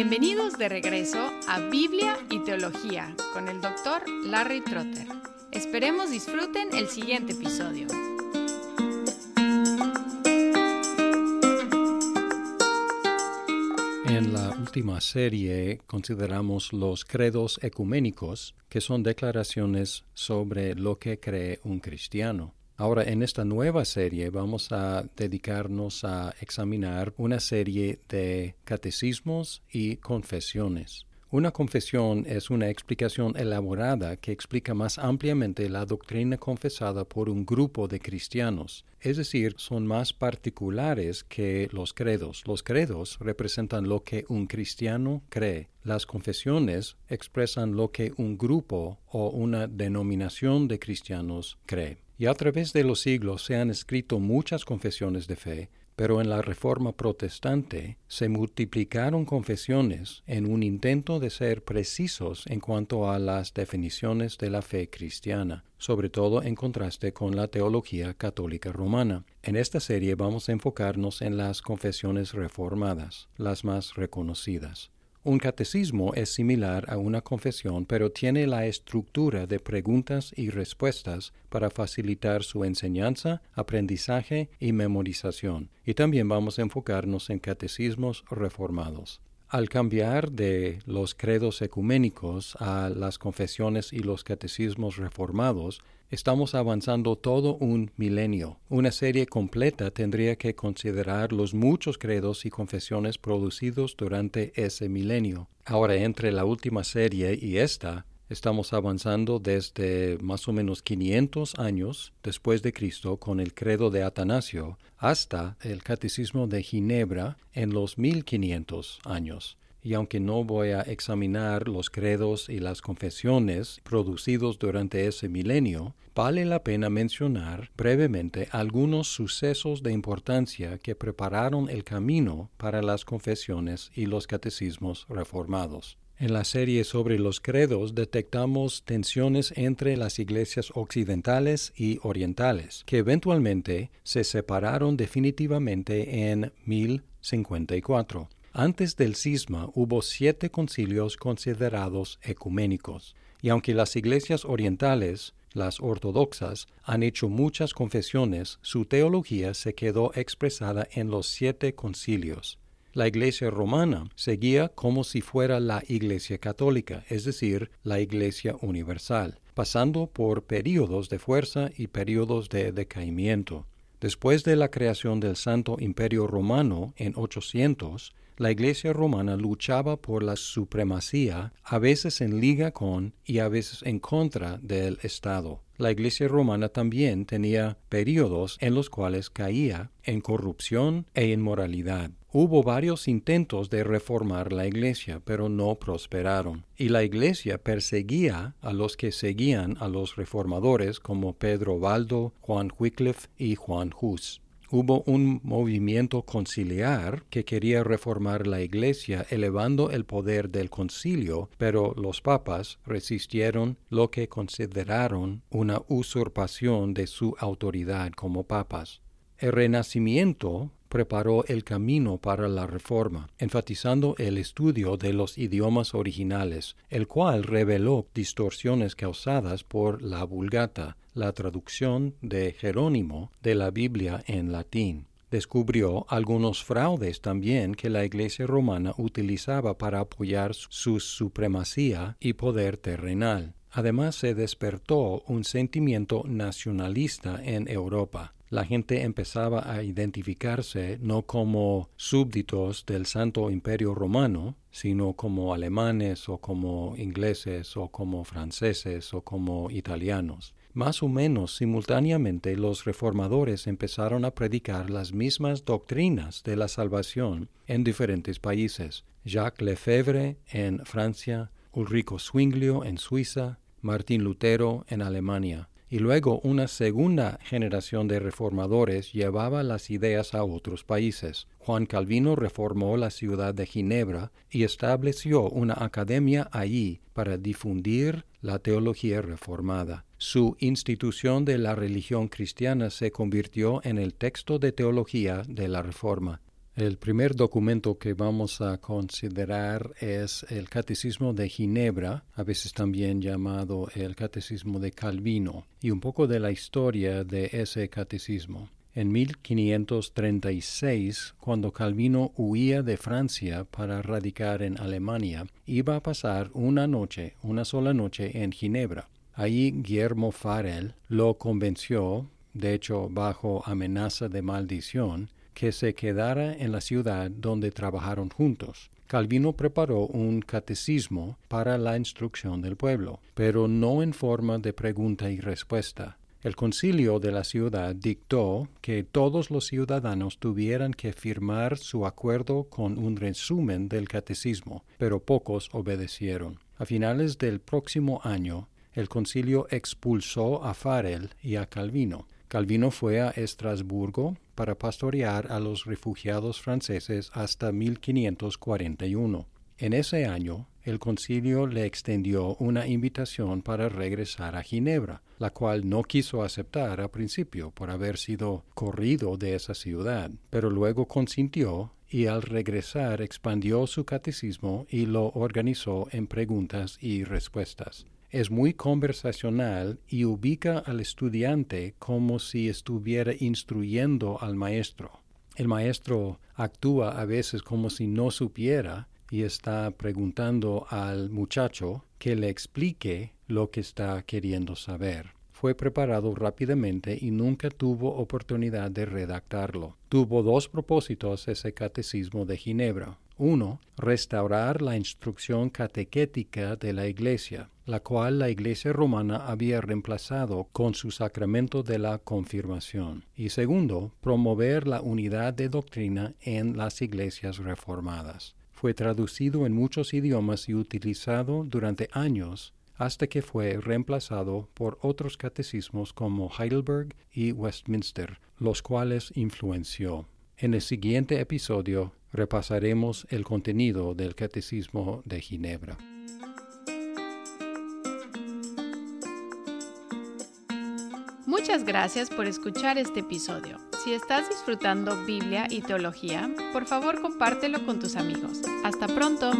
Bienvenidos de regreso a Biblia y Teología con el doctor Larry Trotter. Esperemos disfruten el siguiente episodio. En la última serie consideramos los credos ecuménicos, que son declaraciones sobre lo que cree un cristiano. Ahora, en esta nueva serie vamos a dedicarnos a examinar una serie de catecismos y confesiones. Una confesión es una explicación elaborada que explica más ampliamente la doctrina confesada por un grupo de cristianos, es decir, son más particulares que los credos. Los credos representan lo que un cristiano cree. Las confesiones expresan lo que un grupo o una denominación de cristianos cree. Y a través de los siglos se han escrito muchas confesiones de fe, pero en la Reforma Protestante se multiplicaron confesiones en un intento de ser precisos en cuanto a las definiciones de la fe cristiana, sobre todo en contraste con la teología católica romana. En esta serie vamos a enfocarnos en las confesiones reformadas, las más reconocidas. Un catecismo es similar a una confesión, pero tiene la estructura de preguntas y respuestas para facilitar su enseñanza, aprendizaje y memorización. Y también vamos a enfocarnos en catecismos reformados. Al cambiar de los credos ecuménicos a las confesiones y los catecismos reformados, Estamos avanzando todo un milenio. Una serie completa tendría que considerar los muchos credos y confesiones producidos durante ese milenio. Ahora, entre la última serie y esta, estamos avanzando desde más o menos 500 años después de Cristo con el credo de Atanasio hasta el catecismo de Ginebra en los 1500 años y aunque no voy a examinar los credos y las confesiones producidos durante ese milenio, vale la pena mencionar brevemente algunos sucesos de importancia que prepararon el camino para las confesiones y los catecismos reformados. En la serie sobre los credos detectamos tensiones entre las iglesias occidentales y orientales, que eventualmente se separaron definitivamente en 1054. Antes del cisma hubo siete concilios considerados ecuménicos, y aunque las iglesias orientales, las ortodoxas, han hecho muchas confesiones, su teología se quedó expresada en los siete concilios. La Iglesia romana seguía como si fuera la Iglesia católica, es decir, la Iglesia universal, pasando por períodos de fuerza y períodos de decaimiento. Después de la creación del Santo Imperio Romano en 800, la Iglesia romana luchaba por la supremacía, a veces en liga con y a veces en contra del Estado. La Iglesia romana también tenía periodos en los cuales caía en corrupción e inmoralidad. Hubo varios intentos de reformar la Iglesia, pero no prosperaron. Y la Iglesia perseguía a los que seguían a los reformadores como Pedro Valdo, Juan Wycliffe y Juan Hus hubo un movimiento conciliar que quería reformar la Iglesia elevando el poder del concilio, pero los papas resistieron lo que consideraron una usurpación de su autoridad como papas. El Renacimiento preparó el camino para la reforma, enfatizando el estudio de los idiomas originales, el cual reveló distorsiones causadas por la Vulgata, la traducción de Jerónimo de la Biblia en latín. Descubrió algunos fraudes también que la Iglesia romana utilizaba para apoyar su supremacía y poder terrenal. Además se despertó un sentimiento nacionalista en Europa la gente empezaba a identificarse no como súbditos del Santo Imperio Romano, sino como alemanes o como ingleses o como franceses o como italianos. Más o menos simultáneamente los reformadores empezaron a predicar las mismas doctrinas de la salvación en diferentes países. Jacques Lefebvre en Francia, Ulrico Zwinglio en Suiza, Martín Lutero en Alemania y luego una segunda generación de reformadores llevaba las ideas a otros países. Juan Calvino reformó la ciudad de Ginebra y estableció una academia allí para difundir la teología reformada. Su institución de la religión cristiana se convirtió en el texto de teología de la Reforma. El primer documento que vamos a considerar es el Catecismo de Ginebra, a veces también llamado el Catecismo de Calvino, y un poco de la historia de ese catecismo. En 1536, cuando Calvino huía de Francia para radicar en Alemania, iba a pasar una noche, una sola noche en Ginebra. Allí Guillermo Farel lo convenció, de hecho bajo amenaza de maldición, que se quedara en la ciudad donde trabajaron juntos. Calvino preparó un catecismo para la instrucción del pueblo, pero no en forma de pregunta y respuesta. El concilio de la ciudad dictó que todos los ciudadanos tuvieran que firmar su acuerdo con un resumen del catecismo, pero pocos obedecieron. A finales del próximo año, el concilio expulsó a Farel y a Calvino. Calvino fue a Estrasburgo para pastorear a los refugiados franceses hasta 1541. En ese año, el concilio le extendió una invitación para regresar a Ginebra, la cual no quiso aceptar a principio por haber sido corrido de esa ciudad, pero luego consintió y al regresar expandió su catecismo y lo organizó en preguntas y respuestas es muy conversacional y ubica al estudiante como si estuviera instruyendo al maestro. El maestro actúa a veces como si no supiera y está preguntando al muchacho que le explique lo que está queriendo saber. Fue preparado rápidamente y nunca tuvo oportunidad de redactarlo. Tuvo dos propósitos ese catecismo de Ginebra. Uno, restaurar la instrucción catequética de la Iglesia, la cual la Iglesia romana había reemplazado con su sacramento de la confirmación. Y segundo, promover la unidad de doctrina en las iglesias reformadas. Fue traducido en muchos idiomas y utilizado durante años hasta que fue reemplazado por otros catecismos como Heidelberg y Westminster, los cuales influenció. En el siguiente episodio repasaremos el contenido del Catecismo de Ginebra. Muchas gracias por escuchar este episodio. Si estás disfrutando Biblia y teología, por favor compártelo con tus amigos. Hasta pronto.